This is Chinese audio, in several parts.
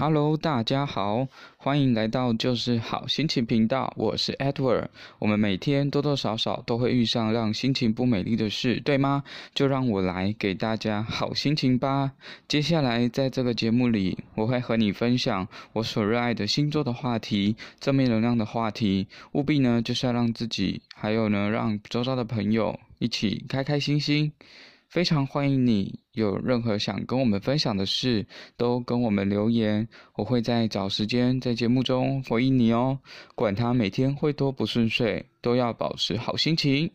Hello，大家好，欢迎来到就是好心情频道，我是 Edward。我们每天多多少少都会遇上让心情不美丽的事，对吗？就让我来给大家好心情吧。接下来在这个节目里，我会和你分享我所热爱的星座的话题，正面能量的话题，务必呢就是要让自己，还有呢让周遭的朋友一起开开心心。非常欢迎你，有任何想跟我们分享的事，都跟我们留言，我会在找时间在节目中回应你哦。管他每天会多不顺遂，都要保持好心情。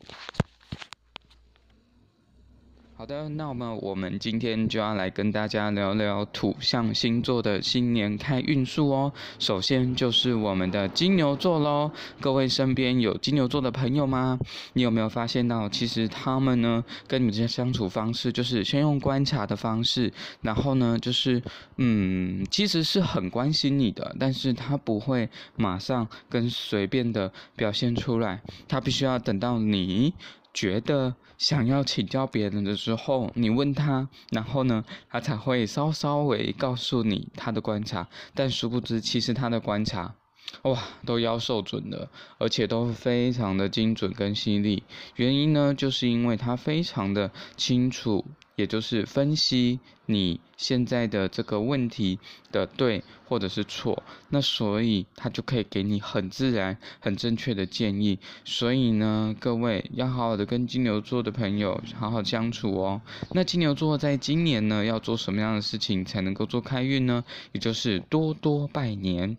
好的，那么我们今天就要来跟大家聊聊土象星座的新年开运数哦。首先就是我们的金牛座喽。各位身边有金牛座的朋友吗？你有没有发现到，其实他们呢，跟你们这些相处方式，就是先用观察的方式，然后呢，就是嗯，其实是很关心你的，但是他不会马上跟随便的表现出来，他必须要等到你。觉得想要请教别人的时候，你问他，然后呢，他才会稍稍微告诉你他的观察。但殊不知，其实他的观察，哇，都要受准的，而且都非常的精准跟犀利。原因呢，就是因为他非常的清楚。也就是分析你现在的这个问题的对或者是错，那所以他就可以给你很自然、很正确的建议。所以呢，各位要好好的跟金牛座的朋友好好相处哦。那金牛座在今年呢，要做什么样的事情才能够做开运呢？也就是多多拜年。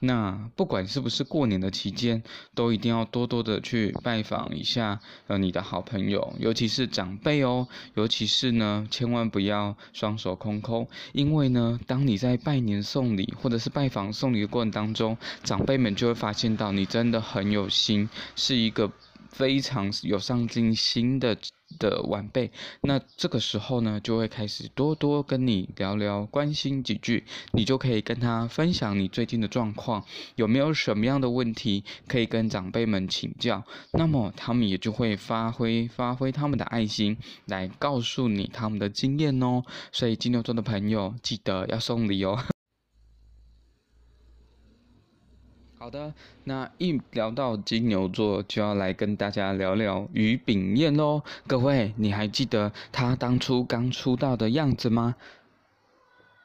那不管是不是过年的期间，都一定要多多的去拜访一下呃你的好朋友，尤其是长辈哦，尤其是呢，千万不要双手空空，因为呢，当你在拜年送礼或者是拜访送礼的过程当中，长辈们就会发现到你真的很有心，是一个。非常有上进心的的晚辈，那这个时候呢，就会开始多多跟你聊聊，关心几句，你就可以跟他分享你最近的状况，有没有什么样的问题可以跟长辈们请教，那么他们也就会发挥发挥他们的爱心来告诉你他们的经验哦。所以金牛座的朋友记得要送礼哦。好的，那一聊到金牛座，就要来跟大家聊聊于炳彦喽。各位，你还记得他当初刚出道的样子吗？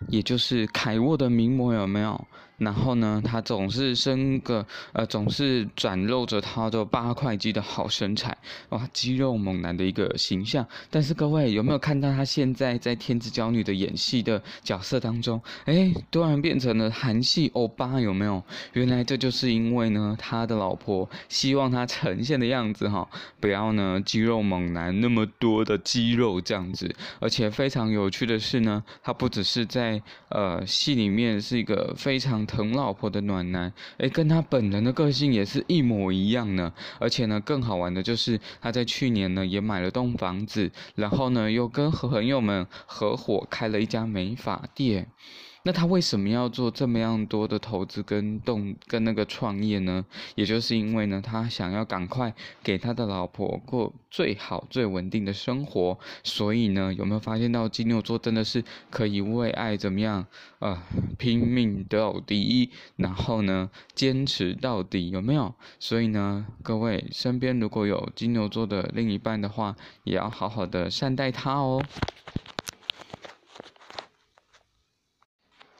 也就是凯沃的名模有没有？然后呢，他总是生个呃，总是展露着他的八块肌的好身材，哇，肌肉猛男的一个形象。但是各位有没有看到他现在在《天之骄女》的演戏的角色当中，哎，突然变成了韩系欧巴，有没有？原来这就是因为呢，他的老婆希望他呈现的样子哈，不要呢肌肉猛男那么多的肌肉这样子。而且非常有趣的是呢，他不只是在呃戏里面是一个非常。疼老婆的暖男，诶，跟他本人的个性也是一模一样呢。而且呢，更好玩的就是他在去年呢也买了栋房子，然后呢又跟朋友们合伙开了一家美发店。那他为什么要做这么样多的投资跟动跟那个创业呢？也就是因为呢，他想要赶快给他的老婆过最好最稳定的生活。所以呢，有没有发现到金牛座真的是可以为爱怎么样呃拼命到底，然后呢坚持到底，有没有？所以呢，各位身边如果有金牛座的另一半的话，也要好好的善待他哦。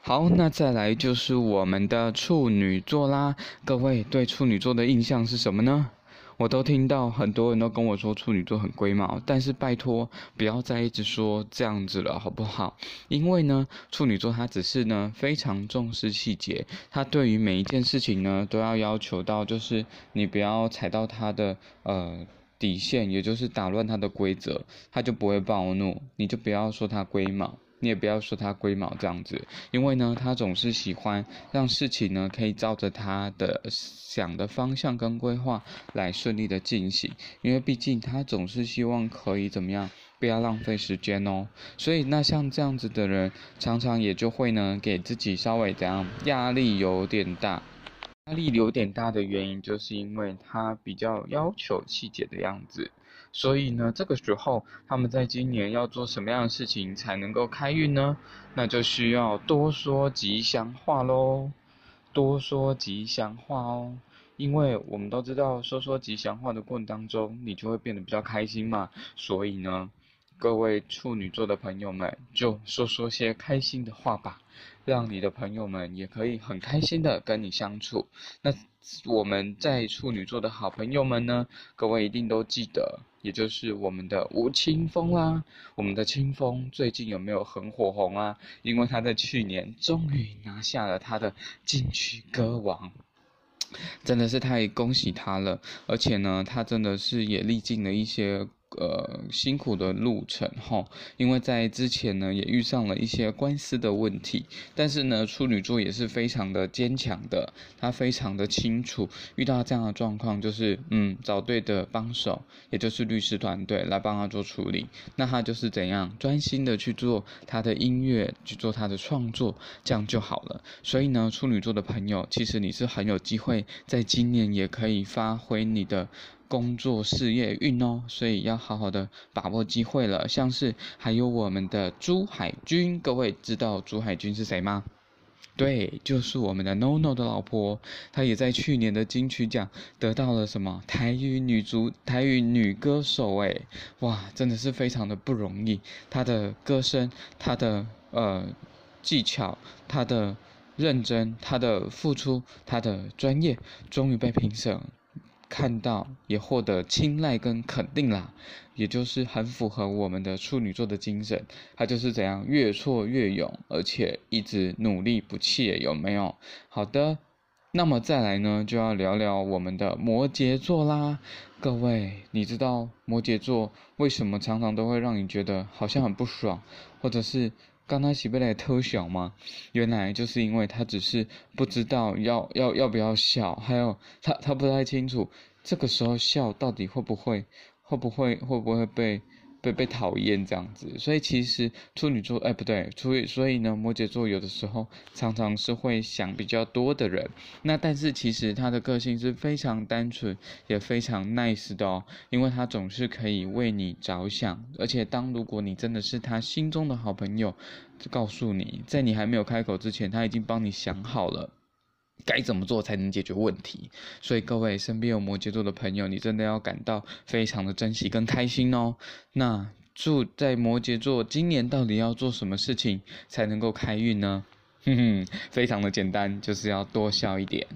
好，那再来就是我们的处女座啦。各位对处女座的印象是什么呢？我都听到很多人都跟我说处女座很龟毛，但是拜托不要再一直说这样子了，好不好？因为呢，处女座他只是呢非常重视细节，他对于每一件事情呢都要要求到，就是你不要踩到他的呃底线，也就是打乱他的规则，他就不会暴怒，你就不要说他龟毛。你也不要说他龟毛这样子，因为呢，他总是喜欢让事情呢可以照着他的想的方向跟规划来顺利的进行，因为毕竟他总是希望可以怎么样，不要浪费时间哦。所以那像这样子的人，常常也就会呢给自己稍微怎样，压力有点大。压力有点大的原因，就是因为他比较要求细节的样子。所以呢，这个时候他们在今年要做什么样的事情才能够开运呢？那就需要多说吉祥话喽，多说吉祥话哦。因为我们都知道，说说吉祥话的过程当中，你就会变得比较开心嘛。所以呢，各位处女座的朋友们，就说说些开心的话吧。让你的朋友们也可以很开心的跟你相处。那我们在处女座的好朋友们呢，各位一定都记得，也就是我们的吴青峰啦。我们的青峰最近有没有很火红啊？因为他在去年终于拿下了他的金曲歌王，真的是太恭喜他了。而且呢，他真的是也历尽了一些。呃，辛苦的路程哈，因为在之前呢，也遇上了一些官司的问题，但是呢，处女座也是非常的坚强的，他非常的清楚，遇到这样的状况，就是嗯，找对的帮手，也就是律师团队来帮他做处理，那他就是怎样专心的去做他的音乐，去做他的创作，这样就好了。所以呢，处女座的朋友，其实你是很有机会，在今年也可以发挥你的。工作事业运哦，所以要好好的把握机会了。像是还有我们的朱海军，各位知道朱海军是谁吗？对，就是我们的 NONO 的老婆，她也在去年的金曲奖得到了什么台语女足台语女歌手诶，哇，真的是非常的不容易。她的歌声，她的呃技巧，她的认真，她的付出，她的专业，终于被评审。看到也获得青睐跟肯定啦，也就是很符合我们的处女座的精神，他就是怎样越挫越勇，而且一直努力不懈，有没有？好的，那么再来呢，就要聊聊我们的摩羯座啦。各位，你知道摩羯座为什么常常都会让你觉得好像很不爽，或者是？刚开始被来偷笑吗？原来就是因为他只是不知道要要要不要笑，还有他他不太清楚这个时候笑到底会不会会不会会不会被。被被讨厌这样子，所以其实处女座哎不对，所以所以呢，摩羯座有的时候常常是会想比较多的人。那但是其实他的个性是非常单纯，也非常 nice 的哦，因为他总是可以为你着想，而且当如果你真的是他心中的好朋友，告诉你，在你还没有开口之前，他已经帮你想好了。该怎么做才能解决问题？所以各位身边有摩羯座的朋友，你真的要感到非常的珍惜跟开心哦。那住在摩羯座，今年到底要做什么事情才能够开运呢？哼哼，非常的简单，就是要多笑一点。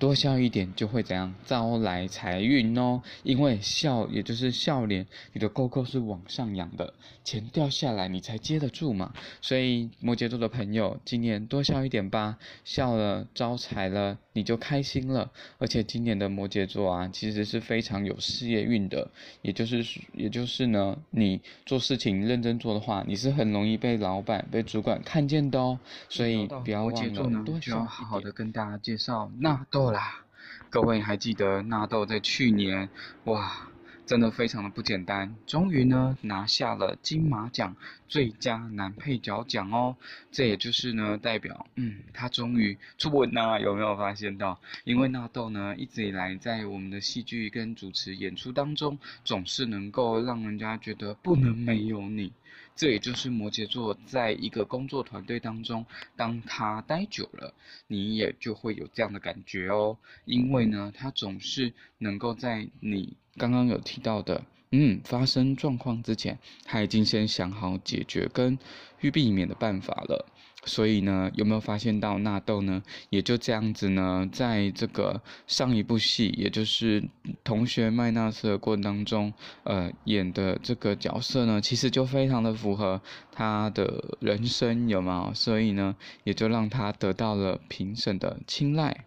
多笑一点就会怎样招来财运哦，因为笑也就是笑脸，你的沟沟是往上扬的，钱掉下来你才接得住嘛。所以摩羯座的朋友，今年多笑一点吧，笑了招财了，你就开心了。而且今年的摩羯座啊，其实是非常有事业运的，也就是也就是呢，你做事情认真做的话，你是很容易被老板、被主管看见的哦。所以不要忘了多笑，好好的跟大家介绍纳豆啦，各位还记得纳豆在去年哇，真的非常的不简单，终于呢拿下了金马奖最佳男配角奖哦。这也就是呢代表，嗯，他终于出稳啦，有没有发现到？因为纳豆呢一直以来在我们的戏剧跟主持演出当中，总是能够让人家觉得不能没有你。这也就是摩羯座在一个工作团队当中，当他待久了，你也就会有这样的感觉哦。因为呢，他总是能够在你刚刚有提到的，嗯，发生状况之前，他已经先想好解决跟预避免的办法了。所以呢，有没有发现到纳豆呢？也就这样子呢，在这个上一部戏，也就是同学麦娜丝的过程当中，呃，演的这个角色呢，其实就非常的符合他的人生，有没有？所以呢，也就让他得到了评审的青睐，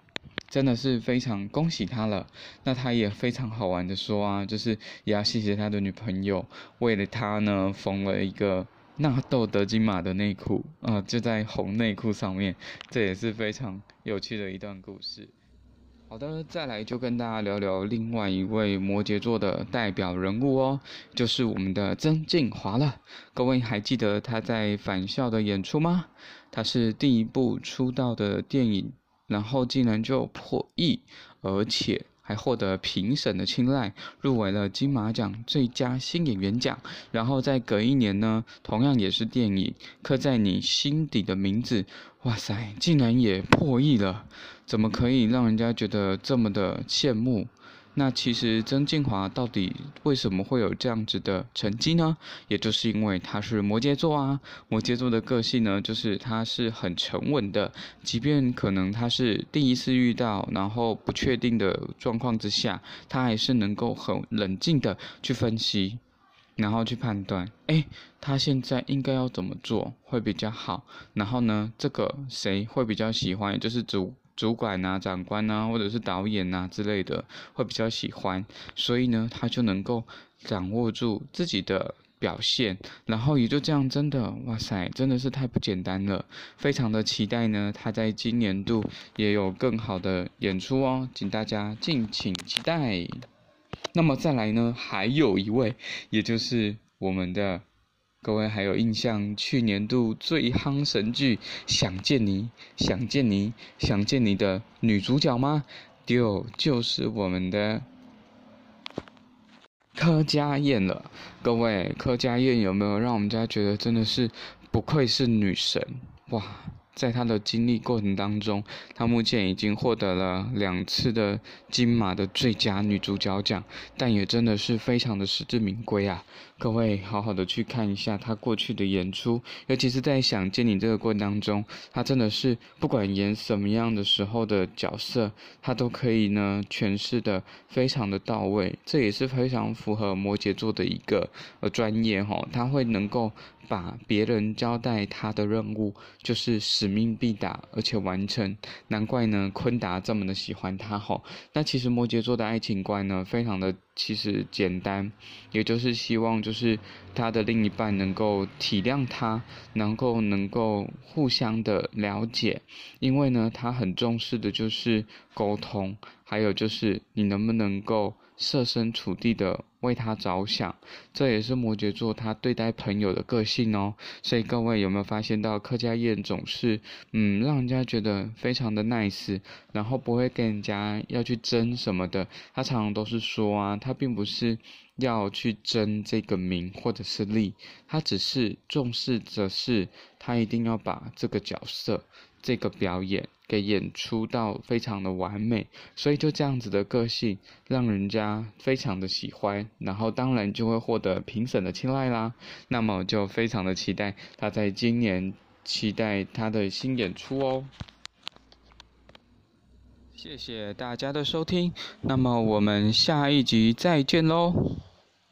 真的是非常恭喜他了。那他也非常好玩的说啊，就是也要谢谢他的女朋友，为了他呢，缝了一个。纳豆德金马的内裤啊，就在红内裤上面，这也是非常有趣的一段故事。好的，再来就跟大家聊聊另外一位摩羯座的代表人物哦，就是我们的曾敬驊了。各位还记得他在《返校》的演出吗？他是第一部出道的电影，然后竟然就破亿，而且还获得评审的青睐，入围了金马奖最佳新演员奖。然后在隔一年呢，同样也是电影《刻在你心底的名字》，哇塞，竟然也破亿了！怎么可以让人家觉得这么的羡慕？那其实曾敬驊到底为什么会有这样子的成绩呢？也就是因为他是摩羯座啊，摩羯座的个性呢，就是他是很沉稳的，即便可能他是第一次遇到，然后不确定的状况之下，他还是能够很冷静的去分析，然后去判断，诶，他现在应该要怎么做会比较好，然后呢，这个谁会比较喜欢，就是主。主管呐、啊、长官呐、啊，或者是导演呐、啊、之类的，会比较喜欢，所以呢，他就能够掌握住自己的表现，然后也就这样，真的，哇塞，真的是太不简单了，非常的期待呢，他在今年度也有更好的演出哦，请大家敬请期待。那么再来呢，还有一位，也就是我们的。各位还有印象去年度最夯神剧《想见你》，想见你，想见你的女主角吗？丢，就是我们的柯佳嬿了。各位，柯佳嬿有没有让我们家觉得真的是不愧是女神？哇！在她的经历过程当中，她目前已经获得了两次的金马的最佳女主角奖，但也真的是非常的实至名归啊！各位好好的去看一下他过去的演出，尤其是在想见你这个过程当中，他真的是不管演什么样的时候的角色，他都可以呢诠释的非常的到位，这也是非常符合摩羯座的一个呃专业哈，他会能够。把别人交代他的任务，就是使命必达，而且完成。难怪呢，坤达这么的喜欢他吼。那其实摩羯座的爱情观呢，非常的其实简单，也就是希望就就是他的另一半能够体谅他，能够能够互相的了解。因为呢，他很重视的就是沟通，还有就是你能不能够。设身处地的为他着想，这也是摩羯座他对待朋友的个性哦。所以各位有没有发现到柯佳嬿总是嗯，让人家觉得非常的 nice，然后不会跟人家要去争什么的。他常常都是说啊，他并不是要去争这个名或者是利，他只是重视的是他一定要把这个角色。这个表演给演出到非常的完美，所以就这样子的个性，让人家非常的喜欢，然后当然就会获得评审的青睐啦。那么就非常的期待他在今年，期待他的新演出哦。谢谢大家的收听，那么我们下一集再见喽。